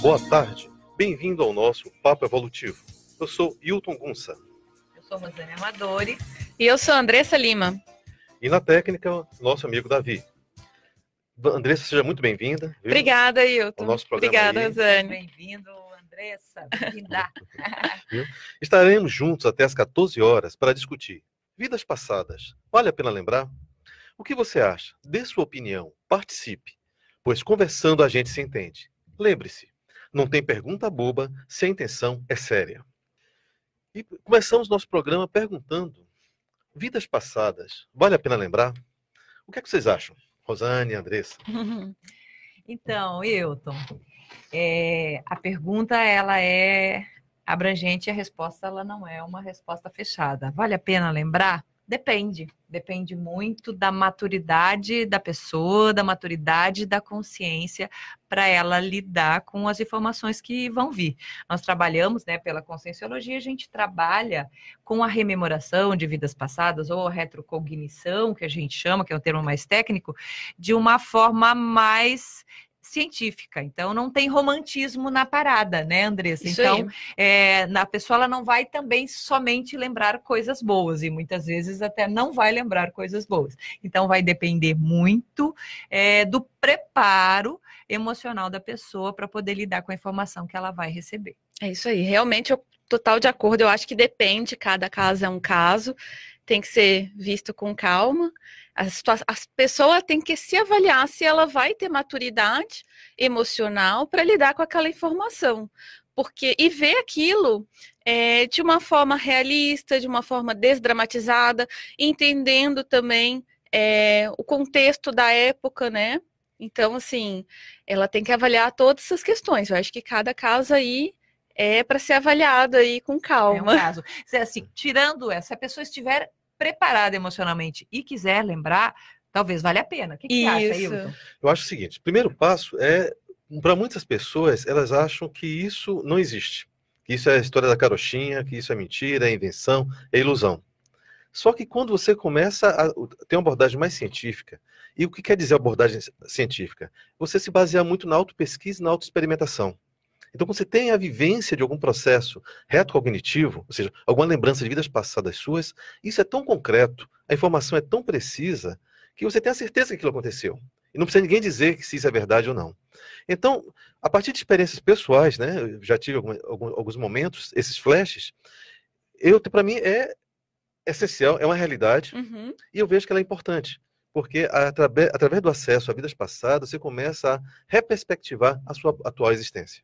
boa tarde. Bem-vindo ao nosso Papo Evolutivo. Eu sou Hilton Gunça. Eu sou Rosane Amadori. E eu sou Andressa Lima. E na técnica, nosso amigo Davi. Andressa, seja muito bem-vinda. Obrigada, Hilton. nosso programa Obrigada, aí. Rosane. Bem-vindo, Andressa. Bem-vinda. Estaremos juntos até às 14 horas para discutir vidas passadas. Vale a pena lembrar? O que você acha? Dê sua opinião. Participe. Pois conversando a gente se entende. Lembre-se, não tem pergunta boba se a intenção é séria. E começamos nosso programa perguntando: vidas passadas, vale a pena lembrar? O que, é que vocês acham? Rosane, Andressa. Então, Hilton, é, a pergunta ela é abrangente e a resposta ela não é uma resposta fechada. Vale a pena lembrar? Depende. Depende muito da maturidade da pessoa, da maturidade da consciência para ela lidar com as informações que vão vir. Nós trabalhamos, né, pela conscienciologia, a gente trabalha com a rememoração de vidas passadas ou a retrocognição, que a gente chama, que é um termo mais técnico, de uma forma mais científica. Então, não tem romantismo na parada, né, Andressa? Isso então, é, na pessoa ela não vai também somente lembrar coisas boas e muitas vezes até não vai lembrar coisas boas. Então, vai depender muito é, do preparo emocional da pessoa para poder lidar com a informação que ela vai receber. É isso aí. Realmente, eu total de acordo. Eu acho que depende, cada caso é um caso, tem que ser visto com calma. A, a pessoa tem que se avaliar se ela vai ter maturidade emocional para lidar com aquela informação. Porque, e ver aquilo é, de uma forma realista, de uma forma desdramatizada, entendendo também é, o contexto da época, né? Então, assim, ela tem que avaliar todas essas questões. Eu acho que cada caso aí é para ser avaliado aí com É um calma. caso. Se, Assim, tirando essa, se a pessoa estiver preparada emocionalmente e quiser lembrar, talvez valha a pena. O que, que você acha, Isso. Hilton? Eu acho o seguinte: o primeiro passo é, para muitas pessoas, elas acham que isso não existe. Que isso é a história da carochinha, que isso é mentira, é invenção, é ilusão. Só que quando você começa a ter uma abordagem mais científica, e o que quer dizer abordagem científica? Você se basear muito na autopesquisa e na autoexperimentação. Então, quando você tem a vivência de algum processo retrocognitivo, ou seja, alguma lembrança de vidas passadas suas, isso é tão concreto, a informação é tão precisa, que você tem a certeza que aquilo aconteceu. E não precisa ninguém dizer que se isso é verdade ou não. Então, a partir de experiências pessoais, né, eu já tive alguns momentos, esses flashes, eu para mim é essencial, é uma realidade, Uhum. e eu vejo que ela é importante, porque atrabe- através do acesso a vidas passadas, você começa a reperspectivar a sua atual existência.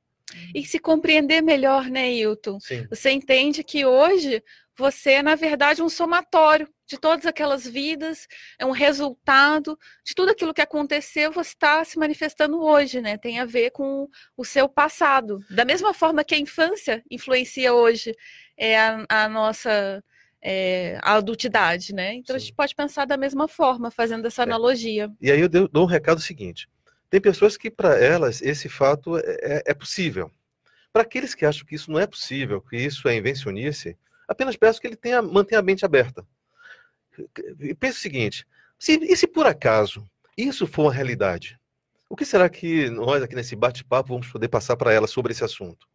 E se compreender melhor, né, Hilton? Sim. Você entende que hoje você é, na verdade, um somatório de todas aquelas vidas, é um resultado de tudo aquilo que aconteceu, você está se manifestando hoje, né? Tem a ver com o seu passado. Da mesma forma que a infância influencia hoje é, a, a nossa é, a adultidade, né? Então a Sim. gente pode pensar da mesma forma, fazendo essa É. analogia. E aí eu dou dou um recado seguinte: tem pessoas que para elas esse fato é, é- é possível. Para aqueles que acham que isso não é possível, que isso é invencionice, apenas peço que ele tenha, mantenha a mente aberta. E pense o seguinte: se, e se por acaso isso for uma realidade, o que será que nós aqui nesse bate-papo vamos poder passar para ela sobre esse assunto?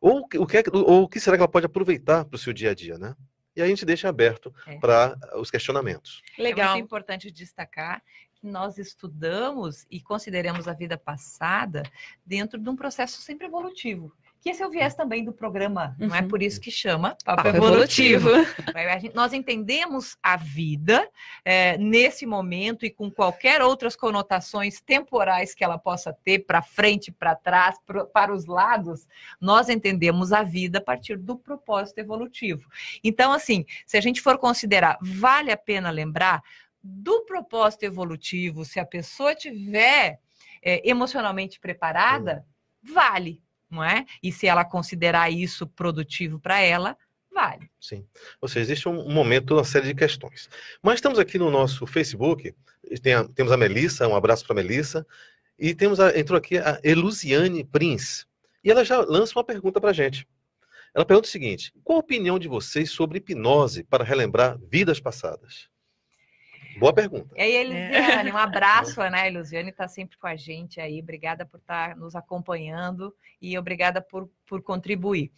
Ou, o que- é que- ou o que será que ela pode aproveitar para o seu dia a dia, né? E a gente deixa aberto É. para os questionamentos. É Legal. muito importante destacar que nós estudamos e consideramos a vida passada dentro de um processo sempre evolutivo. Que esse é o viés também do programa, não é Uhum. por isso que chama Papo, Papo Evolutivo. evolutivo. Nós entendemos a vida eh, nesse momento e com qualquer outras conotações temporais que ela possa ter, para frente, para trás, para os lados, nós entendemos a vida a partir do propósito evolutivo. Então, assim, se a gente for considerar, vale a pena lembrar do propósito evolutivo, se a pessoa tiver eh, emocionalmente preparada, vale, não é? E se ela considerar isso produtivo para ela, vale. Sim. Ou seja, existe um, um momento, uma série de questões. Mas estamos aqui no nosso Facebook, tem a- temos a Melissa, um abraço para a Melissa, e temos a, entrou aqui a Elusiane Prince, e ela já lança uma pergunta para a gente. Ela pergunta o seguinte: qual a opinião de vocês sobre hipnose para relembrar vidas passadas? Boa pergunta. E aí, Elisiane, é. um abraço, né? A Elisiane está sempre com a gente aí. Obrigada por estar tá nos acompanhando e obrigada por, por contribuir.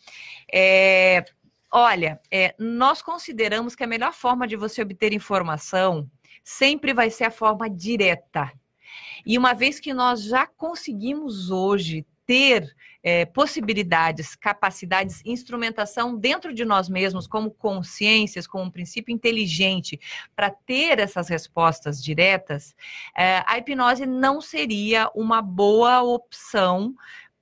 É, olha, é, nós consideramos que a melhor forma de você obter informação sempre vai ser a forma direta. E uma vez que nós já conseguimos hoje ter é, possibilidades, capacidades, instrumentação dentro de nós mesmos, como consciências, como um princípio inteligente, para ter essas respostas diretas, é, a hipnose não seria uma boa opção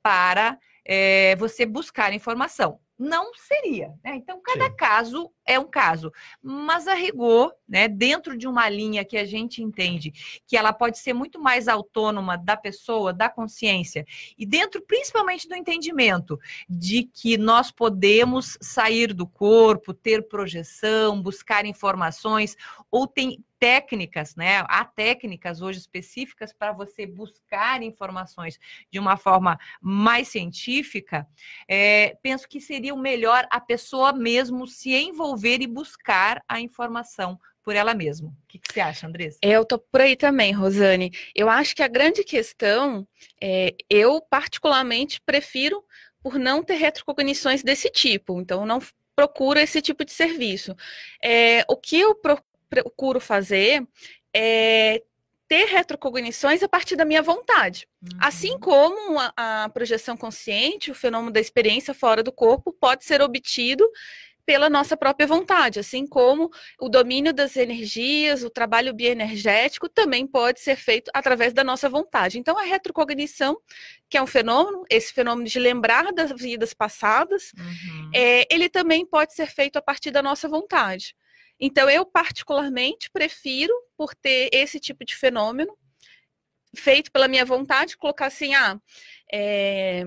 para é, você buscar informação não seria. Né? Então, cada Sim. caso é um caso. Mas a rigor, né, dentro de uma linha que a gente entende que ela pode ser muito mais autônoma da pessoa, da consciência, e dentro principalmente do entendimento de que nós podemos sair do corpo, ter projeção, buscar informações, ou tem, técnicas, né? Há técnicas hoje específicas para você buscar informações de uma forma mais científica. É, penso que seria o melhor a pessoa mesmo se envolver e buscar a informação por ela mesma. O que, que você acha, Andressa? Eu tô por aí também, Rosane. Eu acho que a grande questão, é, eu particularmente prefiro por não ter retrocognições desse tipo. Então, não procuro esse tipo de serviço. É, o que eu procuro procuro fazer é ter retrocognições a partir da minha vontade. Uhum. Assim como a, a, projeção consciente, o fenômeno da experiência fora do corpo, pode ser obtido pela nossa própria vontade, assim como o domínio das energias, o trabalho bioenergético também pode ser feito através da nossa vontade. Então, a retrocognição, que é um fenômeno, esse fenômeno de lembrar das vidas passadas, uhum. é, ele também pode ser feito a partir da nossa vontade. Então, eu particularmente prefiro, por ter esse tipo de fenômeno, feito pela minha vontade, colocar assim, ah, é...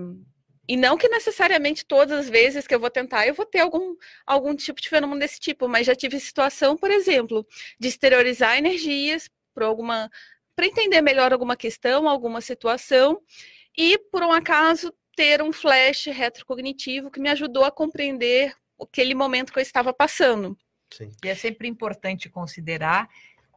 e não que necessariamente todas as vezes que eu vou tentar, eu vou ter algum, algum tipo de fenômeno desse tipo, mas já tive situação, por exemplo, de exteriorizar energias para alguma para entender melhor alguma questão, alguma situação, e por um acaso ter um flash retrocognitivo que me ajudou a compreender aquele momento que eu estava passando. Sim. E é sempre importante considerar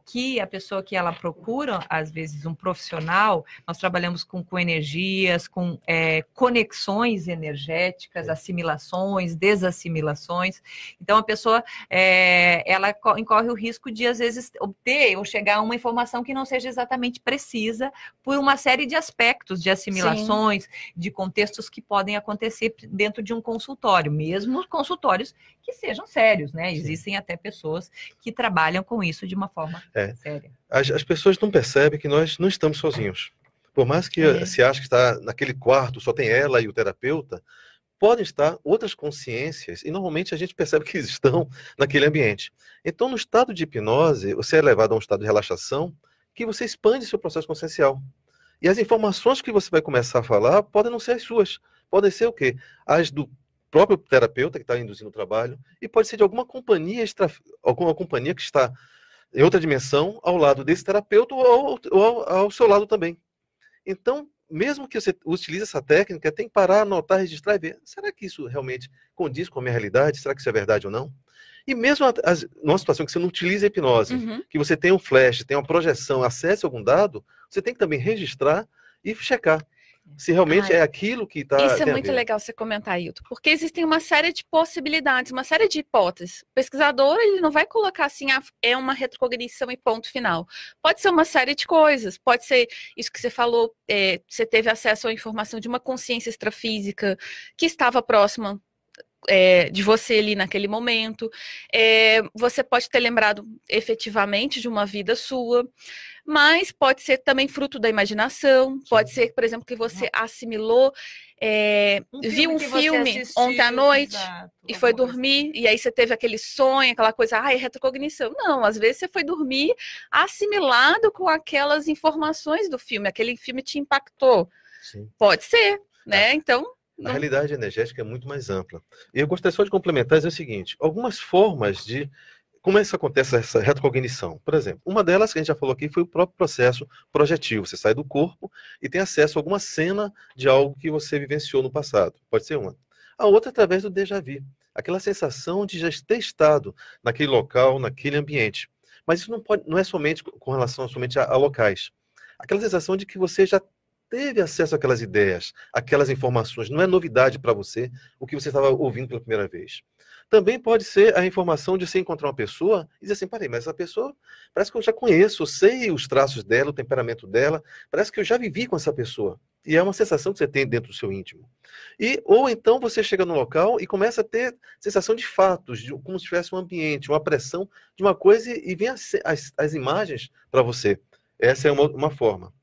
que a pessoa que ela procura, às vezes um profissional, nós trabalhamos com, com energias, com é, conexões energéticas, assimilações, desassimilações. Então a pessoa é, ela incorre o risco de às vezes obter ou chegar a uma informação que não seja exatamente precisa por uma série de aspectos de assimilações, Sim. de contextos que podem acontecer dentro de um consultório, mesmo consultórios que sejam sérios, né? Sim. Existem até pessoas que trabalham com isso de uma forma é. séria. As, as, pessoas não percebem que nós não estamos sozinhos. Por mais que é. se ache que está naquele quarto, só tem ela e o terapeuta, podem estar outras consciências, e normalmente a gente percebe que estão naquele ambiente. Então, no estado de hipnose, você é levado a um estado de relaxação que você expande seu processo consciencial. E as informações que você vai começar a falar podem não ser as suas. Podem ser o quê? As do próprio terapeuta que está induzindo o trabalho, e pode ser de alguma companhia, extra, alguma companhia que está em outra dimensão, ao lado desse terapeuta ou, ou ao, ao, seu lado também. Então, mesmo que você utilize essa técnica, tem que parar, anotar, registrar e ver, será que isso realmente condiz com a minha realidade? Será que isso é verdade ou não? E mesmo as, numa situação que você não utiliza a hipnose, uhum. que você tem um flash, tem uma projeção, acesse algum dado, você tem que também registrar e checar se realmente Ai, é aquilo que está. Isso é muito legal você comentar, Hilton, porque existem uma série de possibilidades, uma série de hipóteses. O pesquisador ele não vai colocar assim, ah, é uma retrocognição e ponto final. Pode ser uma série de coisas, pode ser isso que você falou, é, você teve acesso à informação de uma consciência extrafísica que estava próxima é, de você ali naquele momento. É, você pode ter lembrado efetivamente de uma vida sua mas pode ser também fruto da imaginação, pode ser, por exemplo, que você assimilou, é, um viu um filme assistiu, ontem à noite exato, e foi dormir, assim. e aí você teve aquele sonho, aquela coisa, ah, é retrocognição. Não, às vezes você foi dormir assimilado com aquelas informações do filme, aquele filme te impactou. Sim. Pode ser, né? Então, a realidade energética é muito mais ampla. E eu gostaria só de complementar dizer o seguinte: algumas formas de como é que acontece essa retrocognição? Por exemplo, uma delas que a gente já falou aqui foi o próprio processo projetivo. Você sai do corpo e tem acesso a alguma cena de algo que você vivenciou no passado. Pode ser uma. A outra é através do déjà vu. Aquela sensação de já ter estado naquele local, naquele ambiente. Mas isso não, pode, não é somente com relação somente a, a locais. Aquela sensação de que você já teve acesso àquelas ideias, aquelas informações, não é novidade para você o que você estava ouvindo pela primeira vez. Também pode ser a informação de você encontrar uma pessoa e dizer assim, parei, mas essa pessoa parece que eu já conheço, eu sei os traços dela, o temperamento dela, parece que eu já vivi com essa pessoa. E é uma sensação que você tem dentro do seu íntimo. E ou então você chega no local e começa a ter sensação de fatos, de, como se tivesse um ambiente, uma pressão de uma coisa e vem as, as, as imagens para você. Essa é uma, uma forma.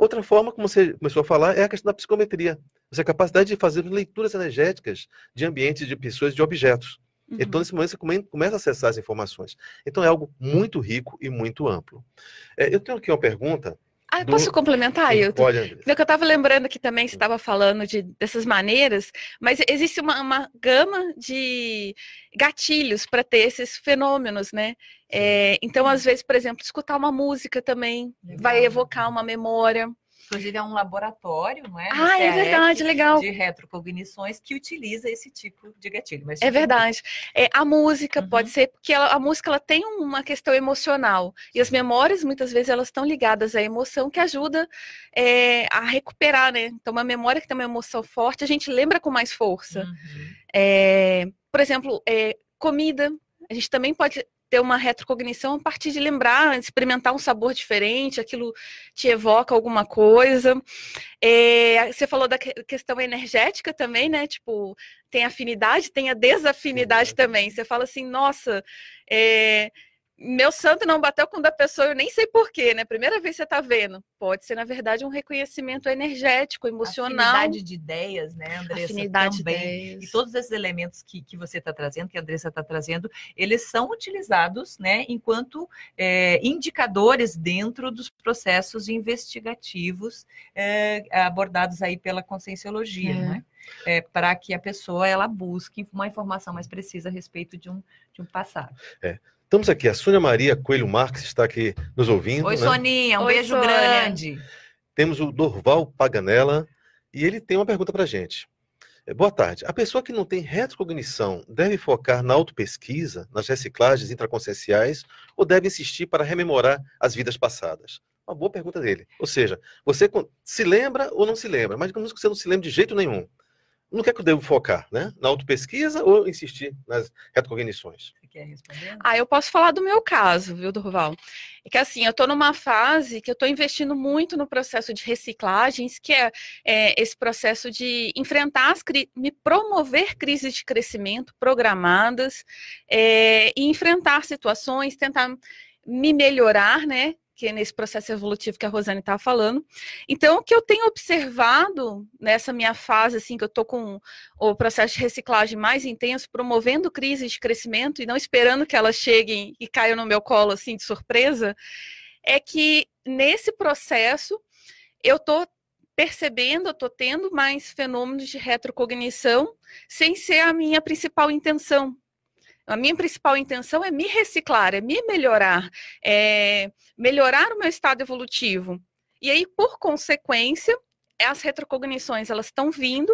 Outra forma, como você começou a falar, é a questão da psicometria. Essa capacidade de fazer leituras energéticas de ambientes, de pessoas, de objetos. Uhum. Então, nesse momento, você começa a acessar as informações. Então, é algo muito rico e muito amplo. É, eu tenho aqui uma pergunta ah, do... posso complementar, Ailton? Pode, André. Eu estava lembrando que também você estava falando de, dessas maneiras, mas existe uma, uma gama de gatilhos para ter esses fenômenos, né? É, então, às vezes, por exemplo, escutar uma música também Legal. vai evocar uma memória. Inclusive, é um laboratório, não é? Ah, é verdade, legal. De retrocognições que utiliza esse tipo de gatilho. Mas, é verdade. É, a música uhum. pode ser, porque ela, a música ela tem uma questão emocional. E as memórias, muitas vezes, elas estão ligadas à emoção que ajuda é, a recuperar, né? Então, uma memória que tem uma emoção forte, a gente lembra com mais força. Uhum. É, por exemplo, é, comida. A gente também pode ter uma retrocognição a partir de lembrar, experimentar um sabor diferente, aquilo te evoca alguma coisa. É, você falou da questão energética também, né? Tipo, tem afinidade, tem a desafinidade também. Você fala assim, nossa, é, meu santo não bateu com o da pessoa, eu nem sei porquê, né? Primeira vez que você está vendo. Pode ser, na verdade, um reconhecimento energético, emocional. Afinidade de ideias, né, Andressa? Afinidade também. de ideias. E todos esses elementos que, que você está trazendo, que a Andressa está trazendo, eles são utilizados, né, enquanto é, indicadores dentro dos processos investigativos é, abordados aí pela conscienciologia, é. né? É, para que a pessoa ela busque uma informação mais precisa a respeito de um, de um passado. É. Estamos aqui, a Sônia Maria Coelho Marques está aqui nos ouvindo. Oi, né? Soninha, um Oi, beijo Sônia. grande. Temos o Dorval Paganella e ele tem uma pergunta para a gente. É, boa tarde. A pessoa que não tem retrocognição deve focar na autopesquisa, nas reciclagens intraconscienciais, ou deve insistir para rememorar as vidas passadas? Uma boa pergunta dele. Ou seja, você se lembra ou não se lembra, mas digamos que você não se lembra de jeito nenhum no que é que eu devo focar, né? Na autopesquisa ou insistir nas retrocognições? Você quer responder? Ah, eu posso falar do meu caso, viu, Durval? É que assim, eu estou numa fase que eu estou investindo muito no processo de reciclagens, que é, é esse processo de enfrentar as me promover crises de crescimento programadas é, e enfrentar situações, tentar me melhorar, né? Que é nesse processo evolutivo que a Rosane estava falando. Então, o que eu tenho observado nessa minha fase, assim, que eu estou com o processo de reciclagem mais intenso, promovendo crises de crescimento e não esperando que elas cheguem e caiam no meu colo, assim, de surpresa, é que nesse processo eu estou percebendo, eu estou tendo mais fenômenos de retrocognição sem ser a minha principal intenção. A minha principal intenção é me reciclar, é me melhorar, é melhorar o meu estado evolutivo. E aí, por consequência, as retrocognições elas estão vindo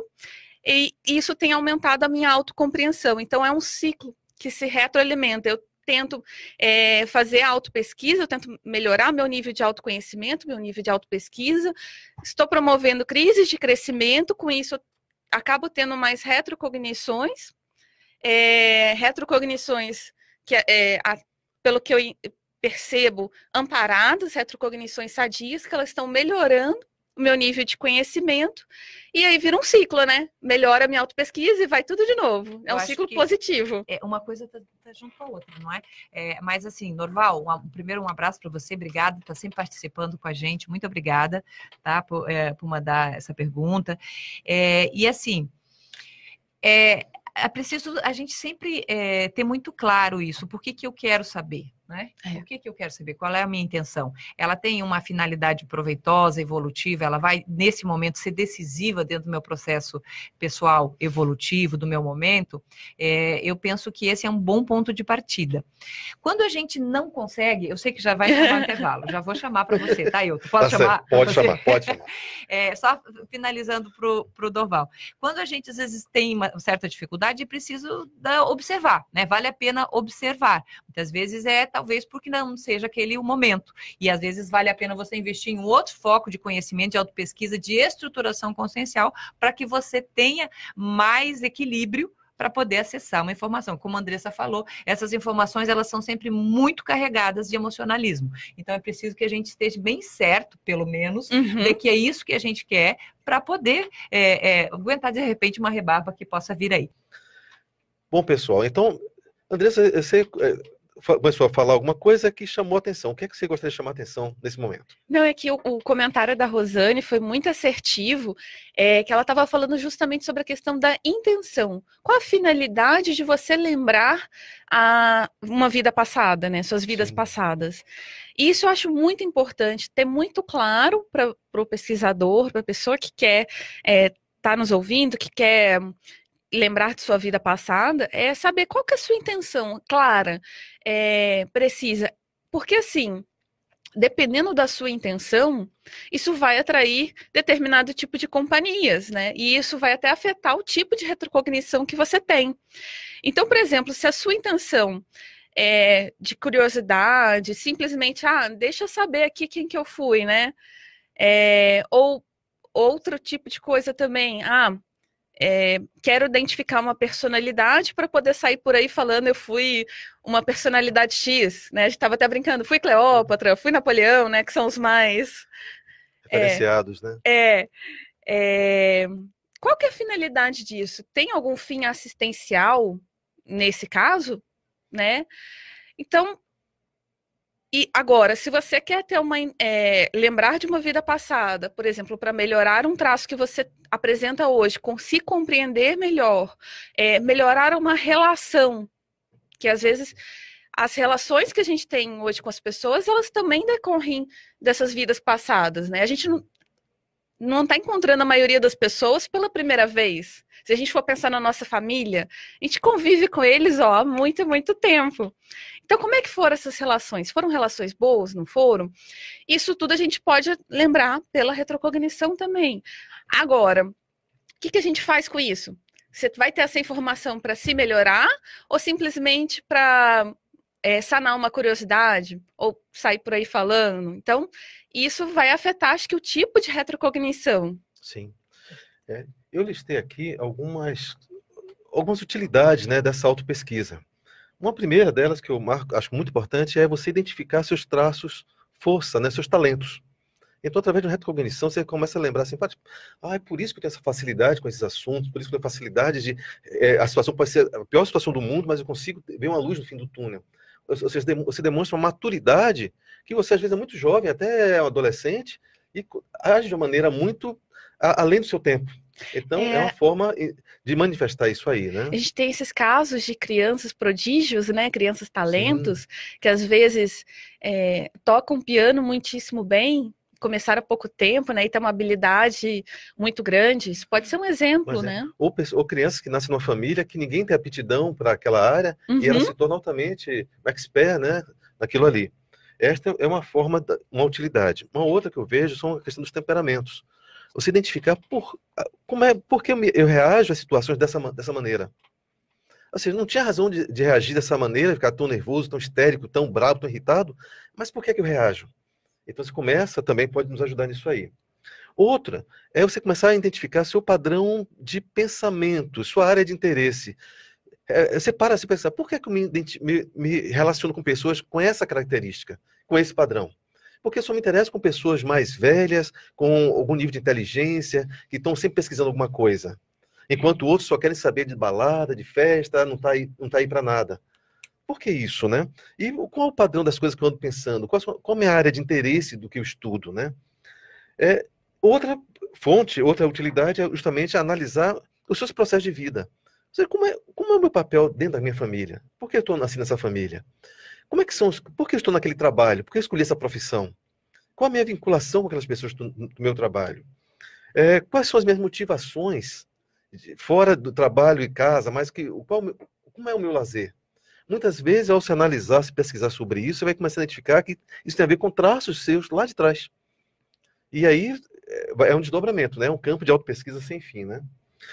e isso tem aumentado a minha autocompreensão. Então, é um ciclo que se retroalimenta. Eu tento é, fazer autopesquisa, eu tento melhorar meu nível de autoconhecimento, meu nível de autopesquisa, estou promovendo crises de crescimento, com isso acabo tendo mais retrocognições, é, retrocognições que, é, a, pelo que eu percebo, amparadas, retrocognições sadias, que elas estão melhorando o meu nível de conhecimento, e aí vira um ciclo, né? Melhora a minha autopesquisa e vai tudo de novo. É eu um ciclo positivo. É, uma coisa tá, tá, junto com a outra, não é? é mas assim, Norval, um, primeiro um abraço para você, obrigada, está sempre participando com a gente, muito obrigada, tá? Por, é, por mandar essa pergunta. É, e assim, é, é preciso a gente sempre é, ter muito claro isso. Por que, que eu quero saber? Né? É. O que, que eu quero saber? Qual é a minha intenção? Ela tem uma finalidade proveitosa, evolutiva, ela vai, nesse momento, ser decisiva dentro do meu processo pessoal evolutivo, do meu momento. É, eu penso que esse é um bom ponto de partida. Quando a gente não consegue, eu sei que já vai chamar intervalo, já vou chamar para você, tá, eu Posso tá chamar? Pode chamar, pode chamar. É, só finalizando para o Doval. Quando a gente, às vezes, tem uma certa dificuldade, é preciso da, observar, né? Vale a pena observar. Muitas vezes é talvez porque não seja aquele o momento. E às vezes vale a pena você investir em outro foco de conhecimento, de autopesquisa, de estruturação consciencial, para que você tenha mais equilíbrio para poder acessar uma informação. Como a Andressa falou, essas informações elas são sempre muito carregadas de emocionalismo. Então é preciso que a gente esteja bem certo, pelo menos, uhum. de que é isso que a gente quer para poder é, é, aguentar de repente uma rebarba que possa vir aí. Bom, pessoal, então, Andressa, você é, começou a falar alguma coisa que chamou a atenção. O que é que você gostaria de chamar atenção nesse momento? Não, é que o, o comentário da Rosane foi muito assertivo, é, que ela estava falando justamente sobre a questão da intenção. Qual a finalidade de você lembrar a, uma vida passada, né? Suas vidas Sim. passadas. E isso eu acho muito importante, ter muito claro para o pesquisador, para a pessoa que quer estar é, tá nos ouvindo, que quer lembrar de sua vida passada é saber qual que é a sua intenção clara, é, precisa. Porque assim, dependendo da sua intenção, isso vai atrair determinado tipo de companhias, né? E isso vai até afetar o tipo de retrocognição que você tem. Então, por exemplo, se a sua intenção é de curiosidade, simplesmente, ah, deixa eu saber aqui quem que eu fui, né? É, ou outro tipo de coisa também, ah, é, quero identificar uma personalidade para poder sair por aí falando eu fui uma personalidade X, né? A gente estava até brincando, fui Cleópatra, fui Napoleão, né? Que são os mais referenciados, é, né? É, é, qual que é a finalidade disso? Tem algum fim assistencial nesse caso, né? Então e agora, se você quer ter uma é, lembrar de uma vida passada, por exemplo, para melhorar um traço que você apresenta hoje, com se compreender melhor, é, melhorar uma relação, que às vezes as relações que a gente tem hoje com as pessoas, elas também decorrem dessas vidas passadas, né? A gente não, não está encontrando a maioria das pessoas pela primeira vez. Se a gente for pensar na nossa família, a gente convive com eles ó, há muito, muito tempo. Então, como é que foram essas relações? Foram relações boas, não foram? Isso tudo a gente pode lembrar pela retrocognição também. Agora, o que, que a gente faz com isso? Você vai ter essa informação para se melhorar ou simplesmente para é, sanar uma curiosidade ou sair por aí falando? Então, isso vai afetar, acho que, o tipo de retrocognição. Sim. É, eu listei aqui algumas, algumas utilidades né, dessa autopesquisa. Uma primeira delas, que eu marco, acho muito importante, é você identificar seus traços, força, né, seus talentos. Então, através de uma retrocognição, você começa a lembrar assim, ah, é por isso que eu tenho essa facilidade com esses assuntos, por isso que eu tenho facilidade de... É, a situação pode ser a pior situação do mundo, mas eu consigo ver uma luz no fim do túnel. Seja, você demonstra uma maturidade que você, às vezes, é muito jovem, até é um adolescente, e age de uma maneira muito além do seu tempo. Então, é... é... uma forma de manifestar isso aí, né? A gente tem esses casos de crianças prodígios, né? Crianças talentos, Sim. que às vezes é, tocam piano muitíssimo bem, começaram há pouco tempo, né? E tem uma habilidade muito grande. Isso pode ser um exemplo, é. né? Ou, ou, crianças que nascem numa família que ninguém tem aptidão para aquela área uhum. e ela se torna altamente expert, né? Naquilo ali. Esta é uma forma, uma utilidade. Uma outra que eu vejo são a questão dos temperamentos. Você identificar por, como é, por que eu, reajo a situações dessa, dessa maneira. Ou seja, não tinha razão de, de, reagir dessa maneira, ficar tão nervoso, tão histérico, tão bravo, tão irritado, mas por que, que eu reajo? Então você começa, também pode nos ajudar nisso aí. Outra é você começar a identificar seu padrão de pensamento, sua área de interesse. É, você para se pensar, por que, que eu me, me, me relaciono com pessoas com essa característica, com esse padrão? Porque só me interesso com pessoas mais velhas, com algum nível de inteligência, que estão sempre pesquisando alguma coisa. Enquanto outros só querem saber de balada, de festa, não está aí, não tá aí para nada. Por que isso, né? E qual é o padrão das coisas que eu ando pensando? Qual, qual é a área de interesse do que eu estudo, né? É, outra fonte, outra utilidade é justamente analisar os seus processos de vida. Seja, como, é, como é o meu papel dentro da minha família? Por que eu estou nascendo nessa família? Como é que são? Por que eu estou naquele trabalho? Por que eu escolhi essa profissão? Qual a minha vinculação com aquelas pessoas do, meu trabalho? É, quais são as minhas motivações fora do trabalho e casa? Mas que qual, como é o meu lazer? Muitas vezes, ao se analisar, se pesquisar sobre isso, você vai começar a identificar que isso tem a ver com traços seus lá de trás. E aí é, é um desdobramento, né? É um campo de autopesquisa sem fim, né?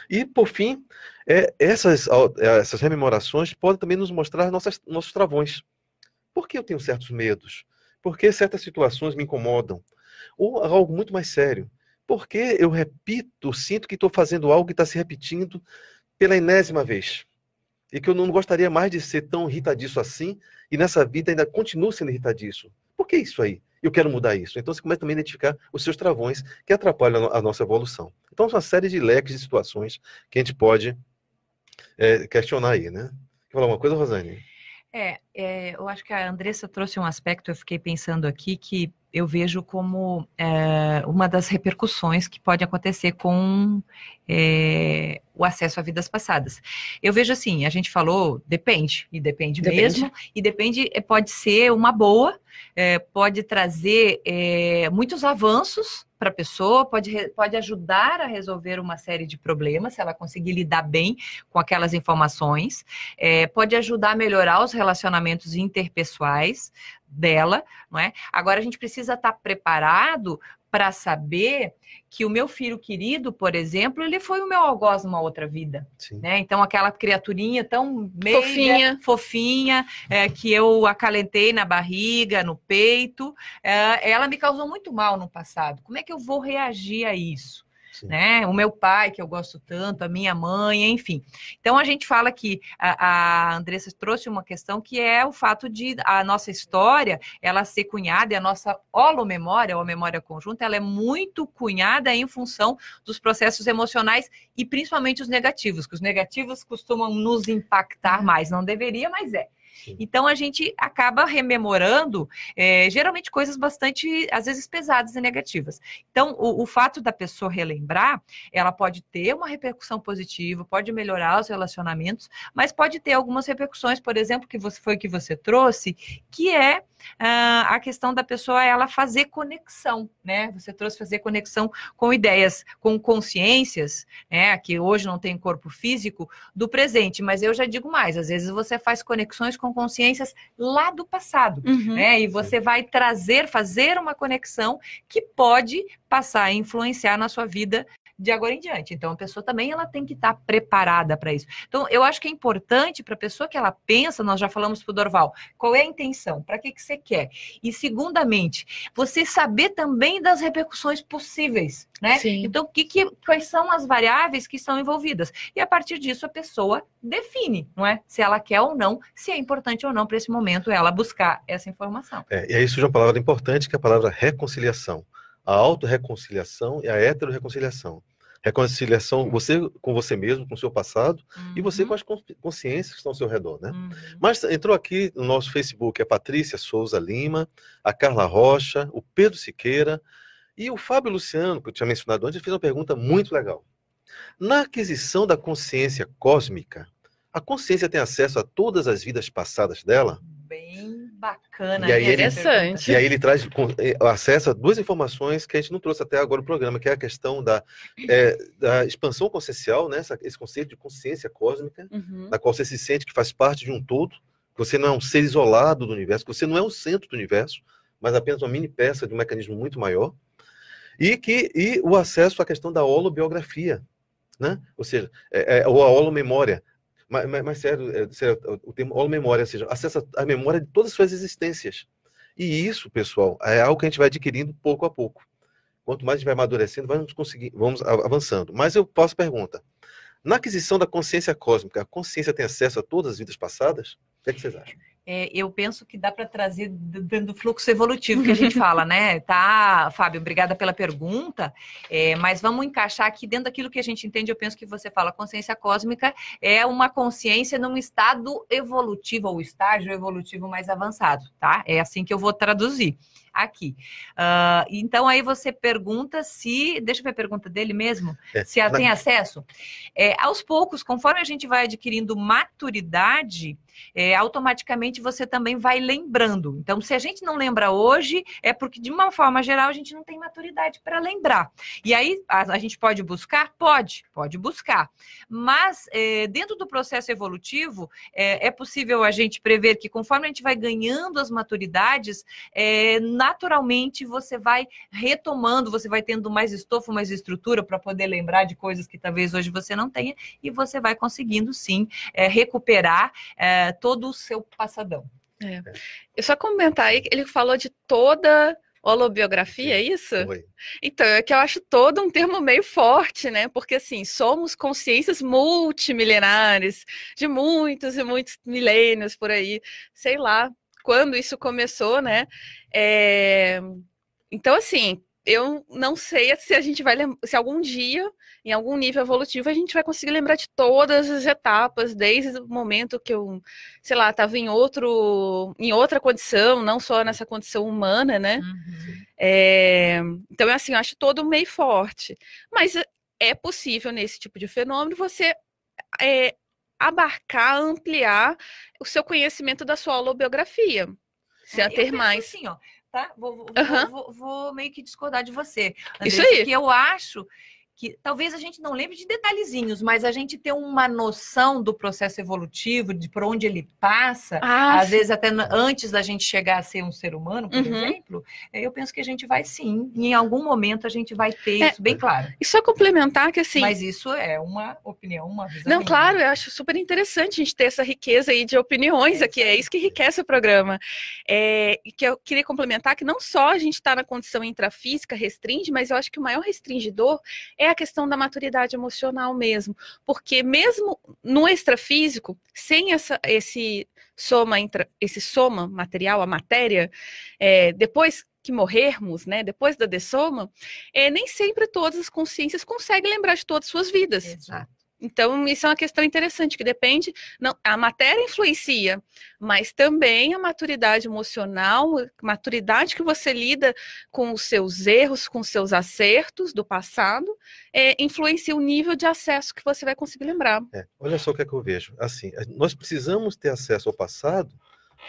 E, por fim, é, essas, essas rememorações podem também nos mostrar nossas, nossos travões. Por que eu tenho certos medos? Por que certas situações me incomodam? Ou algo muito mais sério. Por que eu repito, sinto que estou fazendo algo que está se repetindo pela enésima vez? E que eu não gostaria mais de ser tão irritadiço assim, e nessa vida ainda continuo sendo irritadiço. Por que isso aí? Eu quero mudar isso. Então você começa também a identificar os seus travões que atrapalham a nossa evolução. Então, são uma série de leques de situações que a gente pode é, questionar aí, né? Quer falar alguma coisa, Rosane? É, é, eu acho que a Andressa trouxe um aspecto, eu fiquei pensando aqui, que eu vejo como é, uma das repercussões que pode acontecer com é, o acesso a vidas passadas. Eu vejo assim, a gente falou, depende, e depende, depende. mesmo, e depende, é, pode ser uma boa, é, pode trazer é, muitos avanços para a pessoa, pode, pode ajudar a resolver uma série de problemas, se ela conseguir lidar bem com aquelas informações, é, pode ajudar a melhorar os relacionamentos interpessoais, dela, não é? Agora a gente precisa estar preparado para saber que o meu filho querido, por exemplo, ele foi o meu algoz numa outra vida, Sim. né? Então aquela criaturinha tão meia, fofinha, fofinha é, que eu acalentei na barriga, no peito, é, ela me causou muito mal no passado. Como é que eu vou reagir a isso? Né? O meu pai, que eu gosto tanto, a minha mãe, enfim. Então a gente fala que a, a Andressa trouxe uma questão que é o fato de a nossa história ela ser cunhada e a nossa holomemória, ou memória conjunta, ela é muito cunhada em função dos processos emocionais e principalmente os negativos, que os negativos costumam nos impactar mais. Não deveria, mas é. Então a gente acaba rememorando é, geralmente coisas bastante, às vezes, pesadas e negativas. Então, o, o, fato da pessoa relembrar, ela pode ter uma repercussão positiva, pode melhorar os relacionamentos, mas pode ter algumas repercussões, por exemplo, que você foi que você trouxe, que é ah, a questão da pessoa ela fazer conexão, né? Você trouxe fazer conexão com ideias, com consciências, né? Que hoje não tem corpo físico do presente, mas eu já digo mais, às vezes você faz conexões com consciências lá do passado, uhum. né? E você vai trazer, fazer uma conexão que pode passar a influenciar na sua vida de agora em diante. Então, a pessoa também ela tem que estar preparada para isso. Então, eu acho que é importante para a pessoa que ela pensa, nós já falamos para o Dorval, qual é a intenção, para que, que você quer. E, segundamente, você saber também das repercussões possíveis, né? Sim. Então, que, que, quais são as variáveis que estão envolvidas? E, a partir disso, a pessoa define, não é? Se ela quer ou não, se é importante ou não para esse momento ela buscar essa informação. É, e aí surge uma palavra importante, que é a palavra reconciliação a autorreconciliação e a heterorreconciliação. Reconciliação você com você mesmo, com o seu passado, uhum. e você uhum. com as consciências que estão ao seu redor, né? Uhum. Mas entrou aqui no nosso Facebook a Patrícia Souza Lima, a Carla Rocha, o Pedro Siqueira e o Fábio Luciano, que eu tinha mencionado antes, fez uma pergunta muito legal. Na aquisição da consciência cósmica, a consciência tem acesso a todas as vidas passadas dela? Bem bacana, e aí interessante. Ele, e aí ele traz eh, acesso a duas informações que a gente não trouxe até agora no programa, que é a questão da, é, da expansão consciencial, né? Esse conceito de consciência cósmica, uhum. na qual você se sente que faz parte de um todo, que você não é um ser isolado do universo, que você não é o centro do universo, mas apenas uma mini peça de um mecanismo muito maior. E, que, e o acesso à questão da holobiografia, né? ou seja, é, é, ou a holomemória, mas, mas, mas sério, é, sério, o termo ou memória, ou seja, acessa a memória de todas as suas existências. E isso, pessoal, é algo que a gente vai adquirindo pouco a pouco. Quanto mais a gente vai amadurecendo, vamos conseguir, vamos avançando. Mas eu faço pergunta: na aquisição da consciência cósmica, a consciência tem acesso a todas as vidas passadas? O que, é que vocês acham? É, eu penso que dá para trazer dentro do fluxo evolutivo que a gente fala, né? Tá, Fábio, obrigada pela pergunta, é, mas vamos encaixar aqui dentro daquilo que a gente entende. Eu penso que você fala, consciência cósmica é uma consciência num estado evolutivo, ou estágio evolutivo mais avançado, tá? É assim que eu vou traduzir aqui. Uh, então aí você pergunta se, deixa eu ver a pergunta dele mesmo, é, se ela tem acesso. É, aos poucos, conforme a gente vai adquirindo maturidade, é, automaticamente você também vai lembrando. Então, se a gente não lembra hoje, é porque, de uma forma geral, a gente não tem maturidade para lembrar. E aí, a, a, gente pode buscar? Pode, pode buscar. Mas, é, dentro do processo evolutivo, é, é, possível a gente prever que, conforme a gente vai ganhando as maturidades, é, naturalmente você vai retomando, você vai tendo mais estofo, mais estrutura para poder lembrar de coisas que talvez hoje você não tenha, e você vai conseguindo, sim, é, recuperar é, todo o seu passadão. Eu só comentar aí, ele falou de toda holobiografia, é isso? Foi. Então, é que eu acho todo um termo meio forte, né? Porque, assim, somos consciências multimilenares, de muitos e muitos milênios por aí, sei lá quando isso começou, né? É... Então, assim, eu não sei se a gente vai se algum dia, em algum nível evolutivo, a gente vai conseguir lembrar de todas as etapas, desde o momento que eu, sei lá, estava em outro, em outra condição, não só nessa condição humana, né? Uhum. É, então, é assim, eu acho todo meio forte. Mas é possível, nesse tipo de fenômeno, você é, abarcar, ampliar o seu conhecimento da sua holobiografia. Se é, ter mais. Assim, ó, tá? Vou, vou, uhum. vou, vou, meio que discordar de você. Andressa, Isso aí. Porque eu acho que talvez a gente não lembre de detalhezinhos, mas a gente ter uma noção do processo evolutivo, de por onde ele passa, ah, às vezes até antes da gente chegar a ser um ser humano, por uhum. exemplo, eu penso que a gente vai sim, em algum momento a gente vai ter é, isso bem claro. E só complementar que assim. Mas isso é uma opinião, uma visão. Não, minha. claro, eu acho super interessante a gente ter essa riqueza aí de opiniões é, aqui, é isso que enriquece o programa. É, e que eu queria complementar que não só a gente está na condição intrafísica restringe, mas eu acho que o maior restringidor é a questão da maturidade emocional mesmo, porque mesmo no extrafísico, sem essa, esse soma intra, esse soma material, a matéria, é, depois que morrermos, né, depois da dessoma, é, nem sempre todas as consciências conseguem lembrar de todas as suas vidas. Exato. Então, isso é uma questão interessante, que depende. Não, a matéria influencia, mas também a maturidade emocional, maturidade que você lida com os seus erros, com os seus acertos do passado, é, influencia o nível de acesso que você vai conseguir lembrar. É, olha só o que, é que eu vejo. Assim, nós precisamos ter acesso ao passado,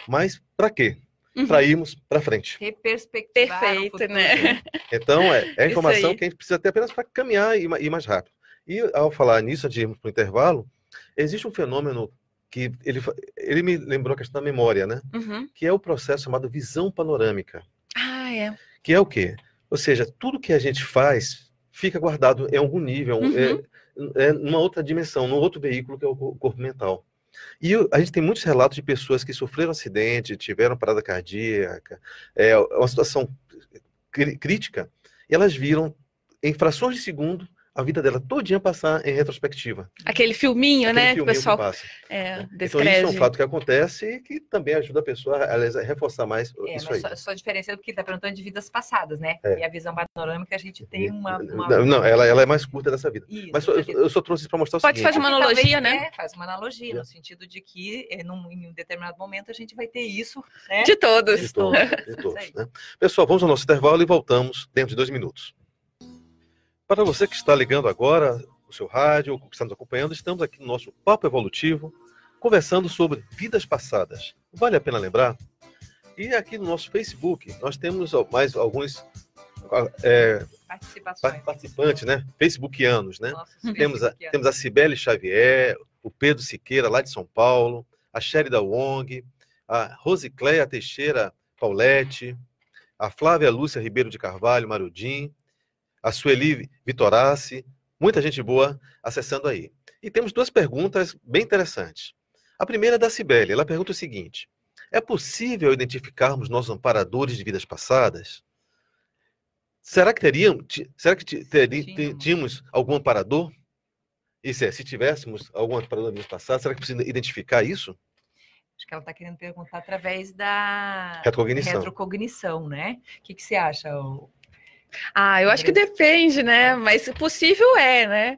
mas para quê? Uhum. Para irmos para frente. Reperspectivar Perfeito, né? Então, é, é a informação que a gente precisa ter apenas para caminhar e ir mais rápido. E ao falar nisso, antes de irmos para o intervalo, existe um fenômeno que ele, ele me lembrou a questão da memória, né? Uhum. Que é o processo chamado visão panorâmica. Ah, é. Que é o quê? Ou seja, tudo que a gente faz fica guardado em algum nível, uhum. é, é numa outra dimensão, num outro veículo que é o corpo mental. E a gente tem muitos relatos de pessoas que sofreram acidente, tiveram parada cardíaca, é uma situação crítica, e elas viram em frações de segundo a vida dela todinha passar em retrospectiva. Aquele filminho, Aquele né? Filminho que o pessoal que é, Então, isso é um fato que acontece e que também ajuda a pessoa a, reforçar mais é, isso aí. Só, só diferença do que está perguntando de vidas passadas, né? É. E a visão panorâmica a gente tem uma. uma... Não, não ela, ela, é mais curta dessa vida. Isso, Mas só, eu, eu, só trouxe para mostrar o Pode seguinte. fazer uma analogia, né? É, faz uma analogia, no sentido de que num, em um determinado momento a gente vai ter isso. Né? De todos. De todos. De todos né? Pessoal, vamos ao nosso intervalo e voltamos dentro de dois minutos. Para você que está ligando agora o seu rádio, ou que está nos acompanhando, estamos aqui no nosso Papo Evolutivo, conversando sobre vidas passadas. Vale a pena lembrar? E aqui no nosso Facebook, nós temos mais alguns é, participantes, né? Facebookianos, né? Nossa, temos, a, temos a Cibele Xavier, o Pedro Siqueira, lá de São Paulo, a Sherida Wong, a Rosicléia Teixeira Paulette, a Flávia Lúcia Ribeiro de Carvalho Marudim, a Sueli Vitorassi, muita gente boa acessando aí. E temos duas perguntas bem interessantes. A primeira é da Cibele. Ela pergunta o seguinte: É possível identificarmos nossos amparadores de vidas passadas? Será que teríamos, será que tínhamos algum amparador? Isso é, se tivéssemos algum amparador de vidas passadas, será que precisa identificar isso? Acho que ela está querendo perguntar através da retrocognição, retrocognição né? O que, que você acha, ah, eu acho que depende, né? Mas possível é, né?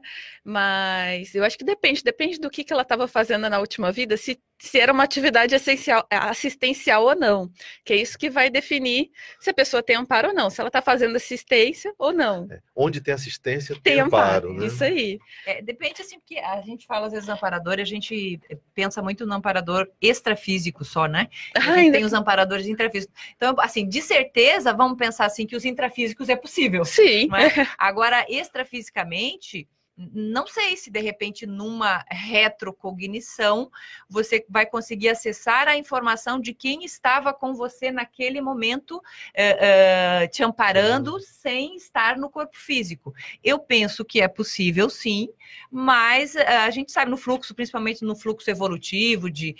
Mas eu acho que depende, depende do que, que ela estava fazendo na última vida, se, se era uma atividade essencial, é, assistencial ou não. Que é isso que vai definir se a pessoa tem amparo ou não, se ela está fazendo assistência ou não. É, onde tem assistência, tem, tem amparo. amparo né? Isso aí. É, depende, assim, porque a gente fala às vezes amparador e a gente pensa muito no amparador extrafísico só, né? A gente Ai, tem os amparadores intrafísicos. Então, assim, de certeza, vamos pensar assim que os intrafísicos é possível. Sim. É? Agora, extrafisicamente não sei se de repente numa retrocognição você vai conseguir acessar a informação de quem estava com você naquele momento uh, uh, te amparando uhum. sem estar no corpo físico. Eu penso que é possível, sim, mas uh, a gente sabe no fluxo, principalmente no fluxo evolutivo de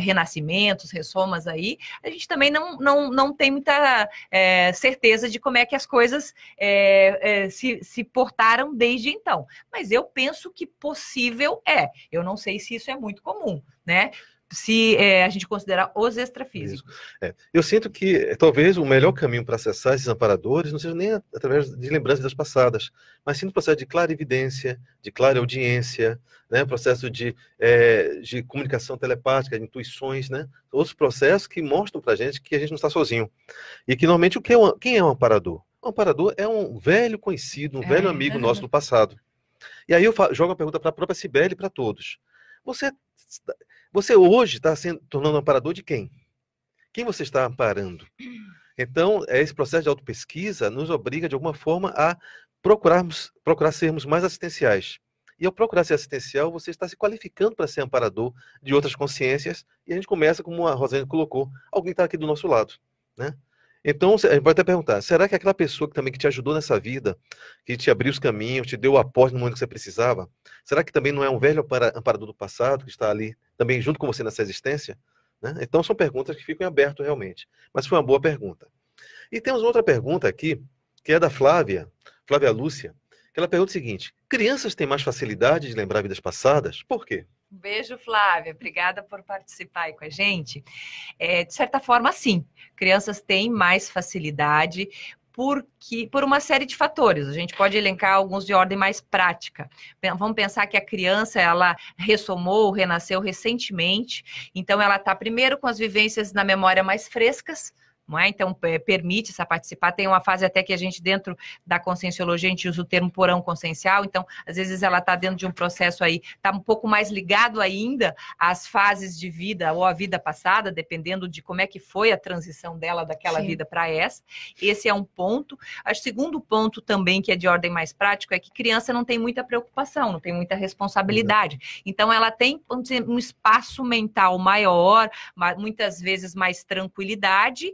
renascimentos, ressomas aí, a gente também não, não, não tem muita certeza de como é que as coisas se, se portaram desde então mas eu penso que possível é. Eu não sei se isso é muito comum, né? se é, a gente considerar os extrafísicos. É. Eu sinto que é, talvez o melhor caminho para acessar esses amparadores não seja nem através de lembranças das passadas, mas sim no processo de clara evidência, de clara audiência, né, processo de, é, de comunicação telepática, de intuições, né, outros processos que mostram para a gente que a gente não está sozinho. E que normalmente o que é um, quem é um amparador? Um amparador é um velho conhecido, um velho amigo nosso do passado e aí eu jogo a pergunta para a própria Sibeli e para todos. Você, você hoje está se tornando amparador de quem? Quem você está amparando? Então, esse processo de autopesquisa nos obriga, de alguma forma, a procurarmos, procurar sermos mais assistenciais. E ao procurar ser assistencial, você está se qualificando para ser amparador de outras consciências, e a gente começa, como a Rosane colocou, alguém está aqui do nosso lado. Né? Então, a gente pode até perguntar: será que aquela pessoa que também que te ajudou nessa vida, que te abriu os caminhos, te deu o aporte no momento que você precisava, será que também não é um velho amparador do passado que está ali também junto com você nessa existência? Né? Então, são perguntas que ficam abertas realmente. Mas foi uma boa pergunta. E temos outra pergunta aqui, que é da Flávia, Flávia Lúcia, que ela pergunta o seguinte: crianças têm mais facilidade de lembrar vidas passadas? Por quê? Beijo, Flávia. Obrigada por participar aí com a gente. É, de certa forma, sim. Crianças têm mais facilidade porque por uma série de fatores. A gente pode elencar alguns de ordem mais prática. Vamos pensar que a criança ela ressomou, renasceu recentemente, então ela está primeiro com as vivências na memória mais frescas não é? Então, é, permite essa participar. Tem uma fase até que a gente, dentro da conscienciologia, a gente usa o termo porão consciencial. Então, às vezes, ela está dentro de um processo aí, está um pouco mais ligado ainda às fases de vida ou à vida passada, dependendo de como é que foi a transição dela daquela Sim. vida para essa. Esse é um ponto. O segundo ponto também, que é de ordem mais prática, é que criança não tem muita preocupação, não tem muita responsabilidade. Uhum. Então, ela tem dizer, um espaço mental maior, muitas vezes mais tranquilidade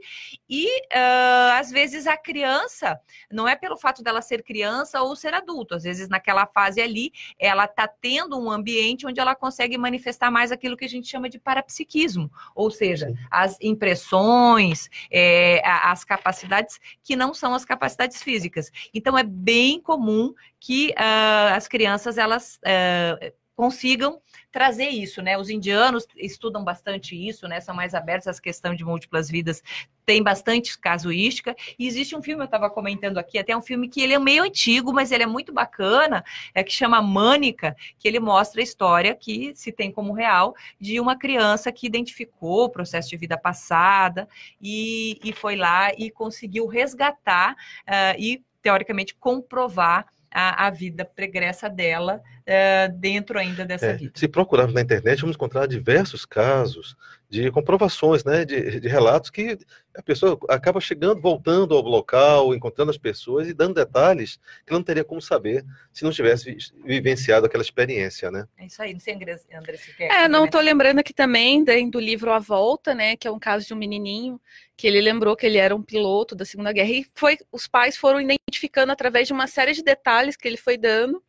e uh, às vezes a criança, não é pelo fato dela ser criança ou ser adulto, às vezes naquela fase ali, ela está tendo um ambiente onde ela consegue manifestar mais aquilo que a gente chama de parapsiquismo, ou seja, Sim. as impressões, é, as capacidades que não são as capacidades físicas. Então é bem comum que uh, as crianças elas uh, consigam trazer isso, né? Os indianos estudam bastante isso, né? São mais abertos às questões de múltiplas vidas, tem bastante casuística. E existe um filme, eu estava comentando aqui, até um filme que ele é meio antigo, mas ele é muito bacana, é que chama Mânica, que ele mostra a história que se tem como real de uma criança que identificou o processo de vida passada e, e foi lá e conseguiu resgatar uh, e teoricamente comprovar a, a vida pregressa dela uh, dentro ainda dessa é, vida. Se procurarmos na internet, vamos encontrar diversos casos de comprovações, né, de, de, relatos que a pessoa acaba chegando, voltando ao local, encontrando as pessoas e dando detalhes que não teria como saber se não tivesse vivenciado aquela experiência, né? É isso aí, não sei, André, se quer. É, não estou lembrando aqui também do livro A Volta, né, que é um caso de um menininho que ele lembrou que ele era um piloto da Segunda Guerra e foi, os pais foram identificando através de uma série de detalhes que ele foi dando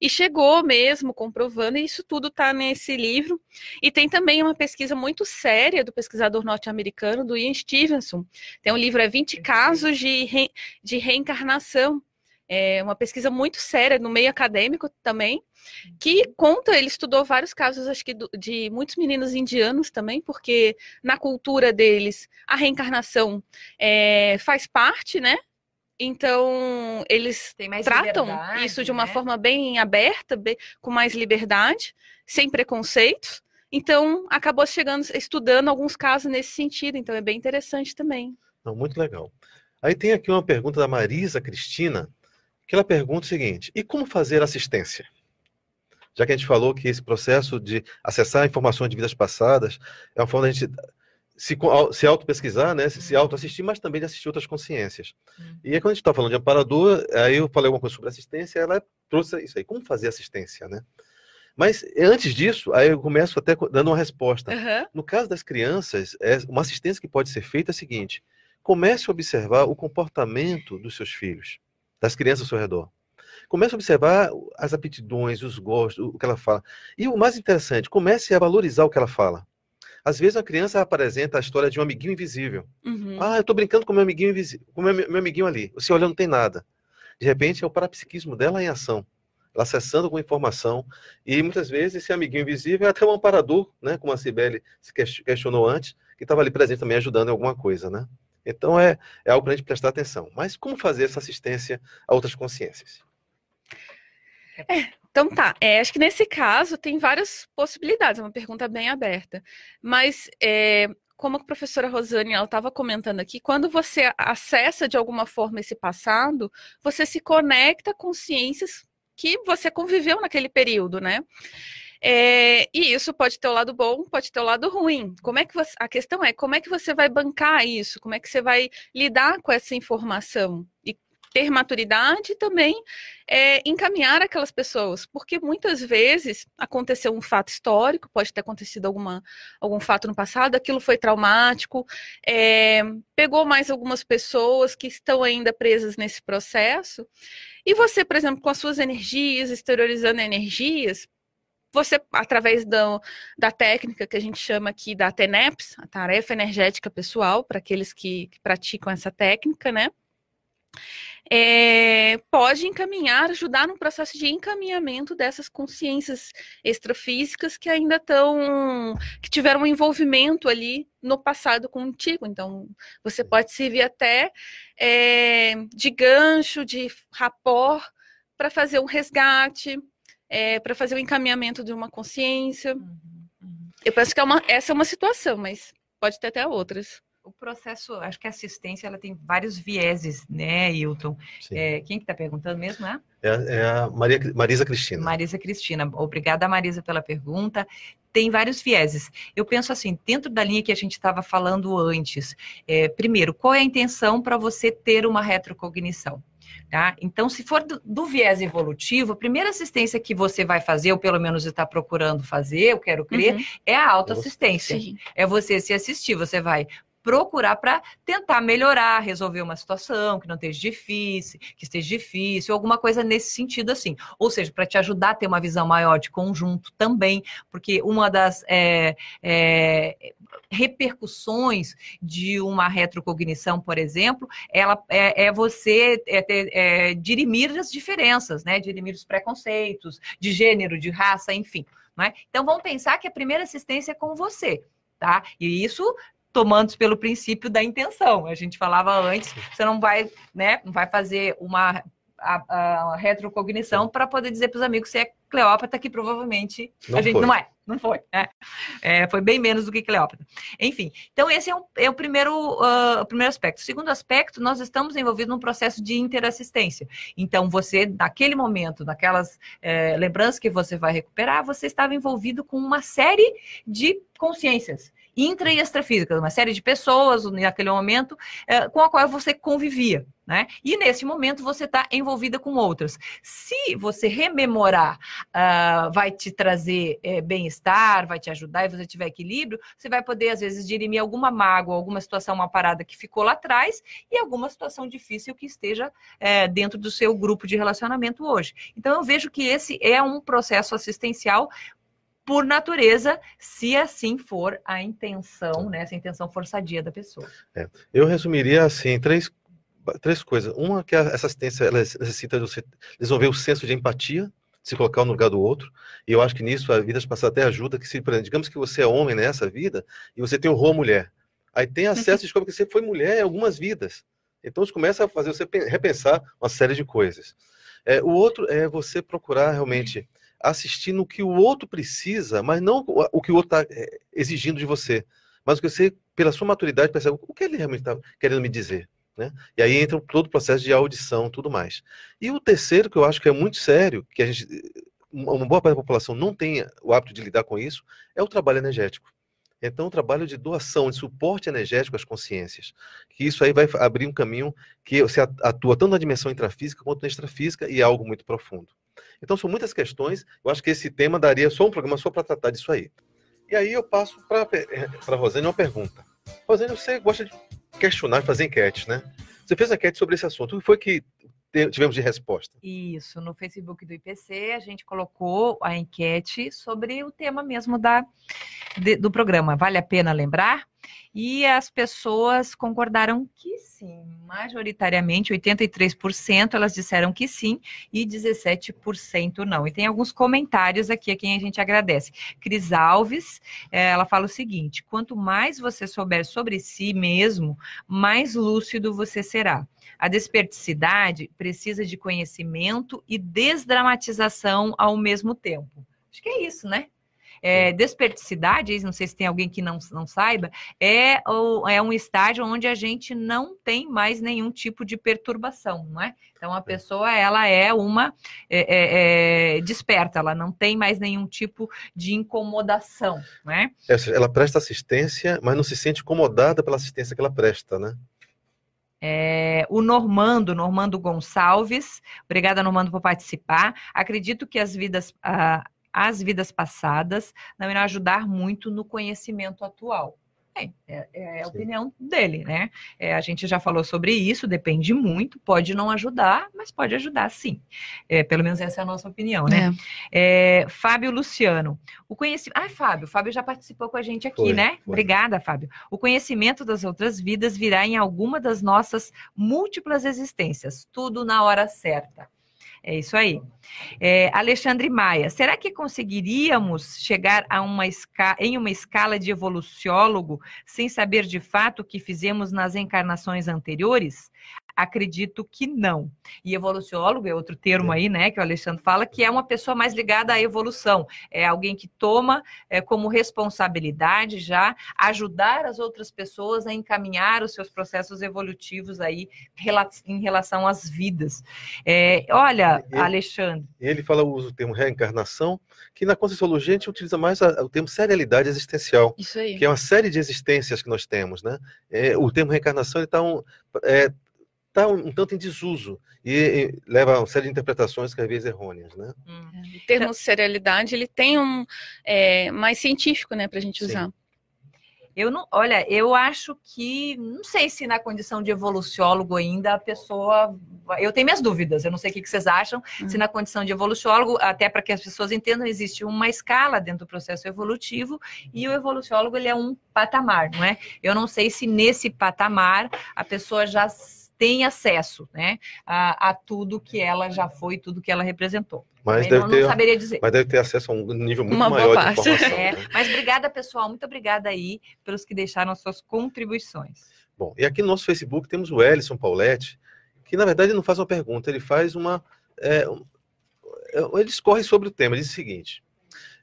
e chegou mesmo comprovando, e isso tudo está nesse livro. E tem também uma pesquisa muito séria do pesquisador norte-americano, do Ian Stevenson. Tem um livro, é 20 casos de, re, de reencarnação. É uma pesquisa muito séria no meio acadêmico também, que conta, ele estudou vários casos, acho que de muitos meninos indianos também, porque na cultura deles a reencarnação é, faz parte, né, então, eles tratam isso de uma né? forma bem aberta, bem, com mais liberdade, sem preconceitos. Então, acabou chegando, estudando alguns casos nesse sentido. Então, é bem interessante também. Não, muito legal. Aí tem aqui uma pergunta da Marisa Cristina, que ela pergunta o seguinte: e como fazer assistência? Já que a gente falou que esse processo de acessar informações de vidas passadas é uma forma de a gente se, se auto-pesquisar, né? Se, se Uhum. auto-assistir, mas também de assistir outras consciências. Uhum. E aí, quando a gente está falando de amparador, aí eu falei alguma coisa sobre assistência, ela trouxe isso aí, como fazer assistência, né? Mas antes disso, aí eu começo até dando uma resposta. Aham. No caso das crianças, é uma assistência que pode ser feita é a seguinte: comece a observar o comportamento dos seus filhos, das crianças ao seu redor. Comece a observar as aptidões, os gostos, o que ela fala. E o mais interessante, comece a valorizar o que ela fala. Às vezes a criança apresenta a história de um amiguinho invisível. Uhum. Ah, eu tô brincando com meu amiguinho invisível, com meu, meu amiguinho ali. Você olha, não tem nada. De repente é o parapsiquismo dela em ação. Ela acessando alguma informação. E muitas vezes esse amiguinho invisível é até um amparador, né? Como a Cibele se ques- questionou antes, que estava ali presente também ajudando em alguma coisa, né? Então é, é algo para a gente prestar atenção. Mas como fazer essa assistência a outras consciências? Então tá, é, acho que nesse caso tem várias possibilidades, é uma pergunta bem aberta. Mas é, como a professora Rosane estava comentando aqui, quando você acessa de alguma forma esse passado, você se conecta com ciências que você conviveu naquele período, né? É, e isso pode ter o lado bom, pode ter o lado ruim. Como é que você, a questão é como é que você vai bancar isso? Como é que você vai lidar com essa informação e ter maturidade e também é, encaminhar aquelas pessoas, porque muitas vezes aconteceu um fato histórico, pode ter acontecido alguma, algum fato no passado, aquilo foi traumático, é, pegou mais algumas pessoas que estão ainda presas nesse processo, e você, por exemplo, com as suas energias, exteriorizando energias, você, através da, da técnica que a gente chama aqui da TENEPS, a tarefa energética pessoal, para aqueles que, que praticam essa técnica, né? É, pode encaminhar, ajudar no processo de encaminhamento dessas consciências extrafísicas que ainda estão, que tiveram um envolvimento ali no passado contigo. Então, você pode servir até é, de gancho, de rapor, para fazer um resgate, é, para fazer o encaminhamento de uma consciência. Uhum, uhum. Eu penso que é uma, essa é uma situação, mas pode ter até outras. O processo, acho que a assistência ela tem vários vieses, né, Hilton? É, quem que está perguntando mesmo, né? É, é a Maria, Marisa Cristina. Marisa Cristina. Obrigada, Marisa, pela pergunta. Tem vários vieses. Eu penso assim, dentro da linha que a gente estava falando antes, é, primeiro, qual é a intenção para você ter uma retrocognição? Tá? Então, se for do, do, viés evolutivo, a primeira assistência que você vai fazer, ou pelo menos está procurando fazer, eu quero crer, uhum. é a autoassistência. É você se assistir, você vai procurar para tentar melhorar, resolver uma situação que não esteja difícil, que esteja difícil, alguma coisa nesse sentido assim. Ou seja, para te ajudar a ter uma visão maior de conjunto também, porque uma das é, é, repercussões de uma retrocognição, por exemplo, ela é, é você ter, dirimir as diferenças, né? Dirimir os preconceitos de gênero, de raça, enfim. Né? Então vamos pensar que a primeira assistência é com você. Tá? E isso tomando pelo princípio da intenção. A gente falava antes, você não vai, né, não vai fazer uma a, a retrocognição para poder dizer para os amigos você é Cleópatra, que provavelmente não a gente foi. não é, não foi. Né? É, foi bem menos do que Cleópatra. Enfim, então esse é, um, é o, primeiro, uh, o primeiro aspecto. O segundo aspecto, nós estamos envolvidos num processo de interassistência. Então, você, naquele momento, naquelas é, lembranças que você vai recuperar, você estava envolvido com uma série de consciências intra e extrafísicas, uma série de pessoas naquele momento é, com a qual você convivia. Né? E nesse momento você está envolvida com outras. Se você rememorar, uh, vai te trazer é, bem-estar, vai te ajudar e você tiver equilíbrio, você vai poder, às vezes, dirimir alguma mágoa, alguma situação, uma parada que ficou lá atrás e alguma situação difícil que esteja é, dentro do seu grupo de relacionamento hoje. Então, eu vejo que esse é um processo assistencial por natureza, se assim for a intenção, né? Se a intenção for sadia da pessoa. É. Eu resumiria assim, três, três coisas. Uma que essa assistência ela necessita de você desenvolver o senso de empatia, se colocar no lugar do outro. E eu acho que nisso a vida passadas até ajuda, que se, digamos que você é homem nessa vida e você tem o rol mulher. Aí tem acesso e descobre que você foi mulher em algumas vidas. Então isso começa a fazer você repensar uma série de coisas. É, o outro é você procurar realmente assistir no que o outro precisa, mas não o que o outro está exigindo de você, mas o que você, pela sua maturidade, percebe o que ele realmente está querendo me dizer. Né? E aí entra todo o processo de audição tudo mais. E o terceiro, que eu acho que é muito sério, que a gente, uma boa parte da população não tem o hábito de lidar com isso, é o trabalho energético. Então, o trabalho de doação, de suporte energético às consciências, que isso aí vai abrir um caminho que você atua tanto na dimensão intrafísica quanto na extrafísica e é algo muito profundo. Então, são muitas questões. Eu acho que esse tema daria só um programa só para tratar disso aí. E aí eu passo para a Rosane uma pergunta. Rosane, você gosta de questionar, fazer enquetes, né? Você fez enquete sobre esse assunto. O que foi que tivemos de resposta? Isso, no Facebook do IPC a gente colocou a enquete sobre o tema mesmo da, de, do programa. Vale a pena lembrar? E as pessoas concordaram que sim, majoritariamente, 83% elas disseram que sim e 17% não. E tem alguns comentários aqui a quem a gente agradece. Cris Alves, eh, ela fala o seguinte: quanto mais você souber sobre si mesmo, mais lúcido você será. A desperticidade precisa de conhecimento e desdramatização ao mesmo tempo. Acho que é isso, né? É, desperticidade, não sei se tem alguém que não, não saiba, é, é um estágio onde a gente não tem mais nenhum tipo de perturbação, não é? Então a pessoa ela é uma é, é, é desperta, ela não tem mais nenhum tipo de incomodação, né? ela presta assistência, mas não se sente incomodada pela assistência que ela presta, né? É, o Normando, Normando Gonçalves, obrigada Normando por participar. Acredito que as vidas, ah, as vidas passadas não irão ajudar muito no conhecimento atual. É, é, é a opinião dele, né? É, a gente já falou sobre isso, depende muito, pode não ajudar, mas pode ajudar sim. É, pelo menos essa é a nossa opinião, né? É. É, Fábio Luciano, o conhecimento. Ah, Fábio, Fábio já participou com a gente aqui, foi, né? Foi. Obrigada, Fábio. O conhecimento das outras vidas virá em alguma das nossas múltiplas existências, tudo na hora certa. É isso aí. É, Alexandre Maia, será que conseguiríamos chegar a uma em uma escala de evoluciólogo sem saber de fato o que fizemos nas encarnações anteriores? Acredito que não. E evoluciólogo é outro termo aí, né, que o Alexandre fala, que é uma pessoa mais ligada à evolução. É alguém que toma é, como responsabilidade já ajudar as outras pessoas a encaminhar os seus processos evolutivos aí em relação às vidas. É, olha, ele, Alexandre. Ele fala, usa o termo reencarnação, que na Conscienciologia a gente utiliza mais a, o termo serialidade existencial. Isso aí. Que é uma série de existências que nós temos, né? É, o termo reencarnação está um, é, está um, um, tanto em desuso e, e, leva a uma série de interpretações que às vezes errôneas, né? Hum. O termo serialidade ele tem um é, mais científico, né, para a gente usar. Sim. Eu não, olha, eu acho que não sei se na condição de evoluciólogo ainda a pessoa, eu tenho minhas dúvidas. Eu não sei o que vocês acham. Uhum. Se na condição de evoluciólogo, até para que as pessoas entendam, existe uma escala dentro do processo evolutivo e o evoluciólogo ele é um patamar, não é? Eu não sei se nesse patamar a pessoa já tem acesso né, a, a, tudo que ela já foi, tudo que ela representou. Mas deve, não, ter, não saberia dizer. mas deve ter acesso a um nível muito Uma maior de informação. É, né? Mas obrigada, pessoal. Muito obrigada aí pelos que deixaram as suas contribuições. Bom, e aqui no nosso Facebook temos o Ellison Pauletti, que na verdade não faz uma pergunta, ele faz uma. É, é ele escorre sobre o tema, ele diz o seguinte.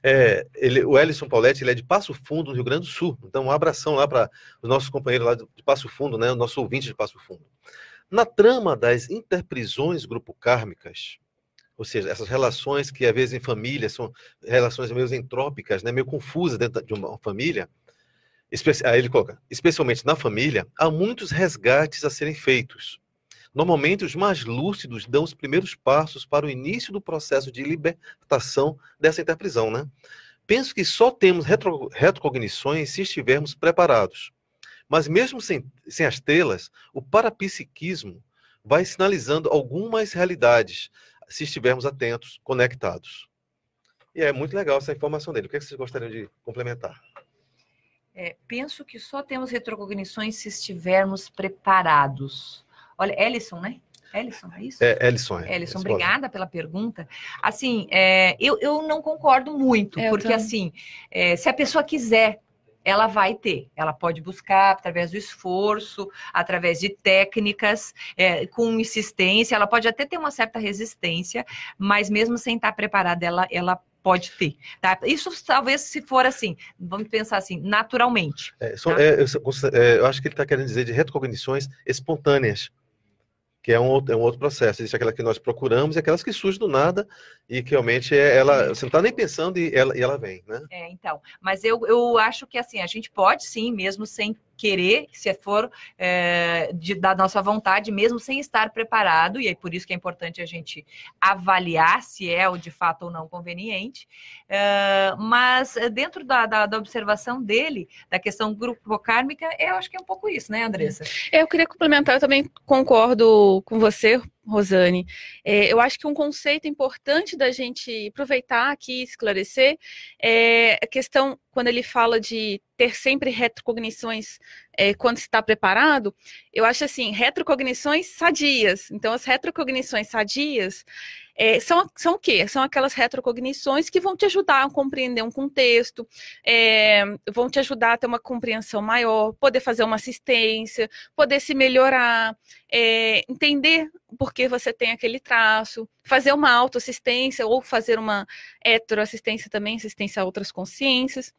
É, ele, o Ellison Pauletti ele é de Passo Fundo, no Rio Grande do Sul. Então, um abração lá para os nossos companheiros lá de Passo Fundo, né? O nosso ouvinte de Passo Fundo. Na trama das interprisões grupo kármicas, ou seja, essas relações que às vezes em família são relações meio entrópicas, né? meio confusas dentro de uma família, aí ele coloca, especialmente na família, há muitos resgates a serem feitos. Normalmente, os mais lúcidos dão os primeiros passos para o início do processo de libertação dessa interprisão, né? Penso que só temos retro, retrocognições se estivermos preparados. Mas mesmo sem, sem as telas, o parapsiquismo vai sinalizando algumas realidades, se estivermos atentos, conectados. E é muito legal essa informação dele. O que, é que vocês gostariam de complementar? É, penso que só temos retrocognições se estivermos preparados. Olha, Ellison, né? Ellison, é isso? É, Ellison. É. Ellison, obrigada pela pergunta. Assim, é, eu, eu não concordo muito, é, porque assim, é, se a pessoa quiser, ela vai ter. Ela pode buscar através do esforço, através de técnicas, é, com insistência, ela pode até ter uma certa resistência, mas mesmo sem estar preparada, ela, ela pode ter. Tá? Isso talvez se for assim, vamos pensar assim, naturalmente. É, tá? é, eu, é, eu, acho que ele está querendo dizer de retrocognições espontâneas que é um, é um outro processo. Existe aquela que nós procuramos e aquelas que surgem do nada e que realmente é, ela, você não está nem pensando e ela, e ela vem, né? É, então, mas eu, eu acho que assim, a gente pode sim, mesmo sem querer, se for é, de, da nossa vontade, mesmo sem estar preparado, e aí por isso que é importante a gente avaliar se é o de fato ou não conveniente. É, mas é, dentro da, da, da observação dele, da questão grupocármica, eu acho que é um pouco isso, né, Andressa? Eu queria complementar, eu também concordo com você, Rosane. É, eu acho que um conceito importante da gente aproveitar aqui e esclarecer é a questão, quando ele fala de ter sempre retrocognições é, quando está preparado, eu acho assim, retrocognições sadias. Então, as retrocognições sadias é, são, são o quê? São aquelas retrocognições que vão te ajudar a compreender um contexto, é, vão te ajudar a ter uma compreensão maior, poder fazer uma assistência, poder se melhorar, é, entender por que você tem aquele traço, fazer uma autoassistência ou fazer uma heteroassistência também, assistência a outras consciências.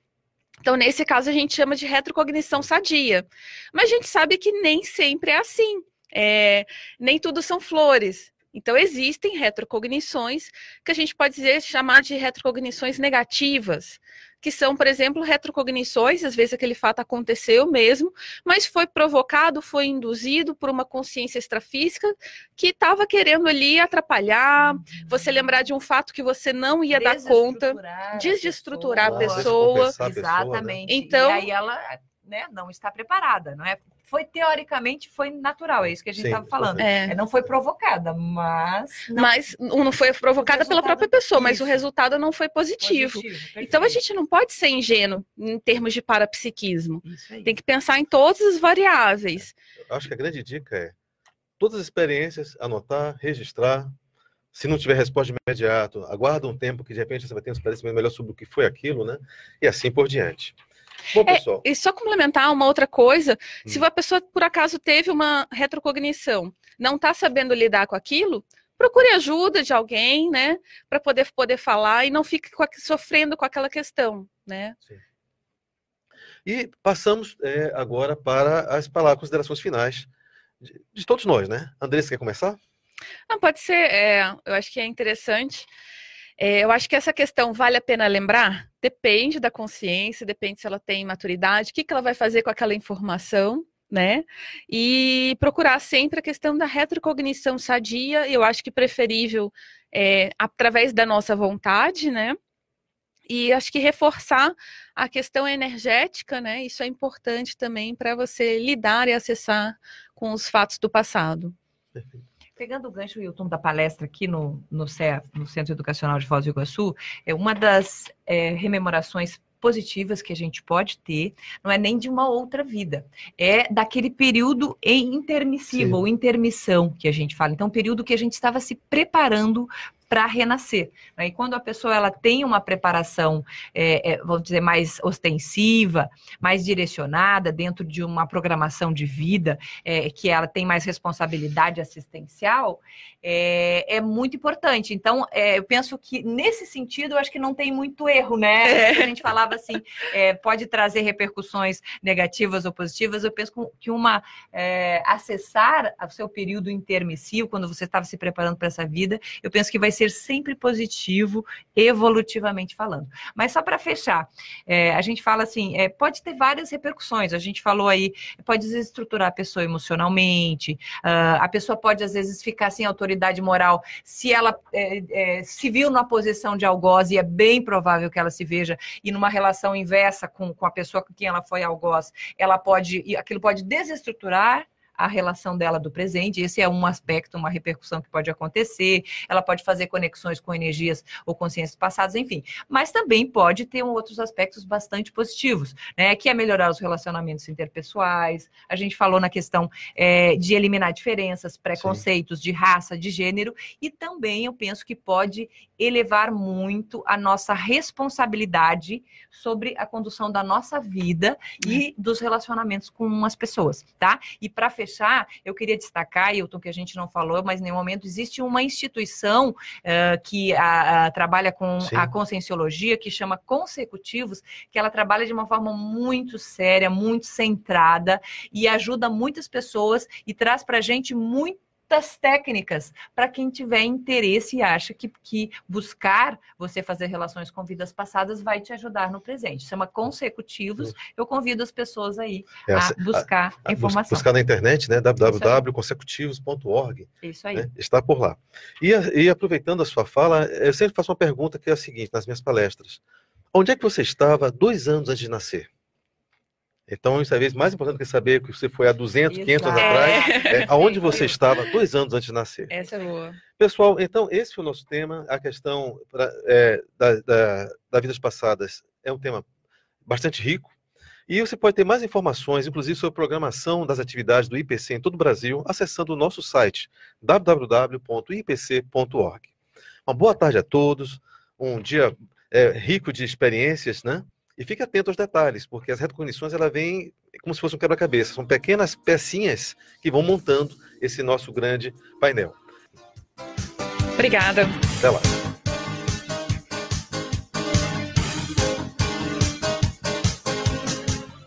Então, nesse caso, a gente chama de retrocognição sadia. Mas a gente sabe que nem sempre é assim. É, nem tudo são flores. Então, existem retrocognições que a gente pode dizer, chamar de retrocognições negativas, que são, por exemplo, retrocognições, às vezes aquele fato aconteceu mesmo, mas foi provocado, foi induzido por uma consciência extrafísica que estava querendo ali atrapalhar, você lembrar de um fato que você não ia dar conta, Desestruturar desestruturar a pessoa. pessoa, né? Exatamente. Então- E aí ela né, não está preparada, não é? Foi teoricamente, foi natural, é isso que a gente estava falando. É. É, Não foi provocada, mas não Mas não foi provocada pela própria pessoa, mas o resultado não foi positivo. Então a gente não pode ser ingênuo em termos de parapsiquismo. Tem que pensar em todas as variáveis. Acho que a grande dica é todas as experiências, anotar, registrar. Se não tiver resposta de imediato, aguarda um tempo que de repente você vai ter um esclarecimento melhor sobre o que foi aquilo, né? E assim por diante. Bom, É, pessoal, E só complementar uma outra coisa, se Hum. a pessoa por acaso teve uma retrocognição, não está sabendo lidar com aquilo, procure ajuda de alguém, né, para poder poder falar e não fique com a- sofrendo com aquela questão, né? e passamos é, agora para as palavras, considerações finais de, de todos nós, né? Andressa, quer começar? Não, pode ser, é, eu acho que é interessante. É, eu acho que essa questão vale a pena lembrar? Depende da consciência, depende se ela tem maturidade, o que, que ela vai fazer com aquela informação, né? E procurar sempre a questão da retrocognição sadia, eu acho que preferível é, através da nossa vontade, né? E acho que reforçar a questão energética, né? Isso é importante também para você lidar e acessar com os fatos do passado. Pegando o gancho, Wilton, da palestra aqui no, no, CEA, no Centro Educacional de Foz do Iguaçu, é uma das é, rememorações positivas que a gente pode ter, não é nem de uma outra vida, é daquele período em intermissivo, Sim. ou intermissão que a gente fala. Então, período que a gente estava se preparando para renascer. né? E quando a pessoa ela tem uma preparação, é, é, vamos dizer, mais ostensiva, mais direcionada, dentro de uma programação de vida, é, que ela tem mais responsabilidade assistencial, é, é muito importante. Então, é, eu penso que nesse sentido, eu acho que não tem muito erro, né? A gente falava assim, é, pode trazer repercussões negativas ou positivas. Eu penso que uma é, acessar o seu período intermissivo, quando você estava se preparando para essa vida, eu penso que vai ser sempre positivo, evolutivamente falando. Mas só para fechar, é, a gente fala assim, é, pode ter várias repercussões. A gente falou aí, pode desestruturar a pessoa emocionalmente, ah, a pessoa pode às vezes ficar sem autoridade moral se ela é, é, se viu numa posição de algoz, e é bem provável que ela se veja, e numa relação inversa com, com a pessoa com quem ela foi algoz, ela pode, aquilo pode desestruturar a relação dela do presente. Esse é um aspecto, uma repercussão que pode acontecer. Ela pode fazer conexões com energias ou consciências passadas, enfim. Mas também pode ter outros aspectos bastante positivos, né? Que é melhorar os relacionamentos interpessoais. A gente falou na questão é, de eliminar diferenças, preconceitos de raça, de gênero, e também eu penso que pode elevar muito a nossa responsabilidade sobre a condução da nossa vida e dos relacionamentos com as pessoas, tá? E para fechar, eu queria destacar, Hilton, que a gente não falou, mas em nenhum momento existe uma instituição uh, que a, a, trabalha com Sim. a conscienciologia, que chama Consecutivos, que ela trabalha de uma forma muito séria, muito centrada e ajuda muitas pessoas e traz para a gente muito muitas técnicas para quem tiver interesse e acha que, que buscar você fazer relações com vidas passadas vai te ajudar no presente. Chama consecutivos. Eu convido as pessoas aí é, a buscar a, a, informação. Buscar na internet, né? www.consecutivos.org. Isso aí. Né? Está por lá. E, e aproveitando a sua fala, eu sempre faço uma pergunta que é a seguinte nas minhas palestras. Onde é que você estava dois anos antes de nascer? Então, isso é vez mais importante que saber que você foi há 200, Exato. 500 anos atrás, é, aonde você estava dois anos antes de nascer. Essa é boa. Pessoal, então, esse foi o nosso tema. A questão pra, é, da, da, da vidas passadas é um tema bastante rico. E você pode ter mais informações, inclusive sobre a programação das atividades do IPC em todo o Brasil, acessando o nosso site www.ipc.org. Uma boa tarde a todos, um dia é, rico de experiências, né? E fique atento aos detalhes, porque as retrocognições ela vem como se fosse um quebra-cabeça. São pequenas pecinhas que vão montando esse nosso grande painel. Obrigada. Até lá.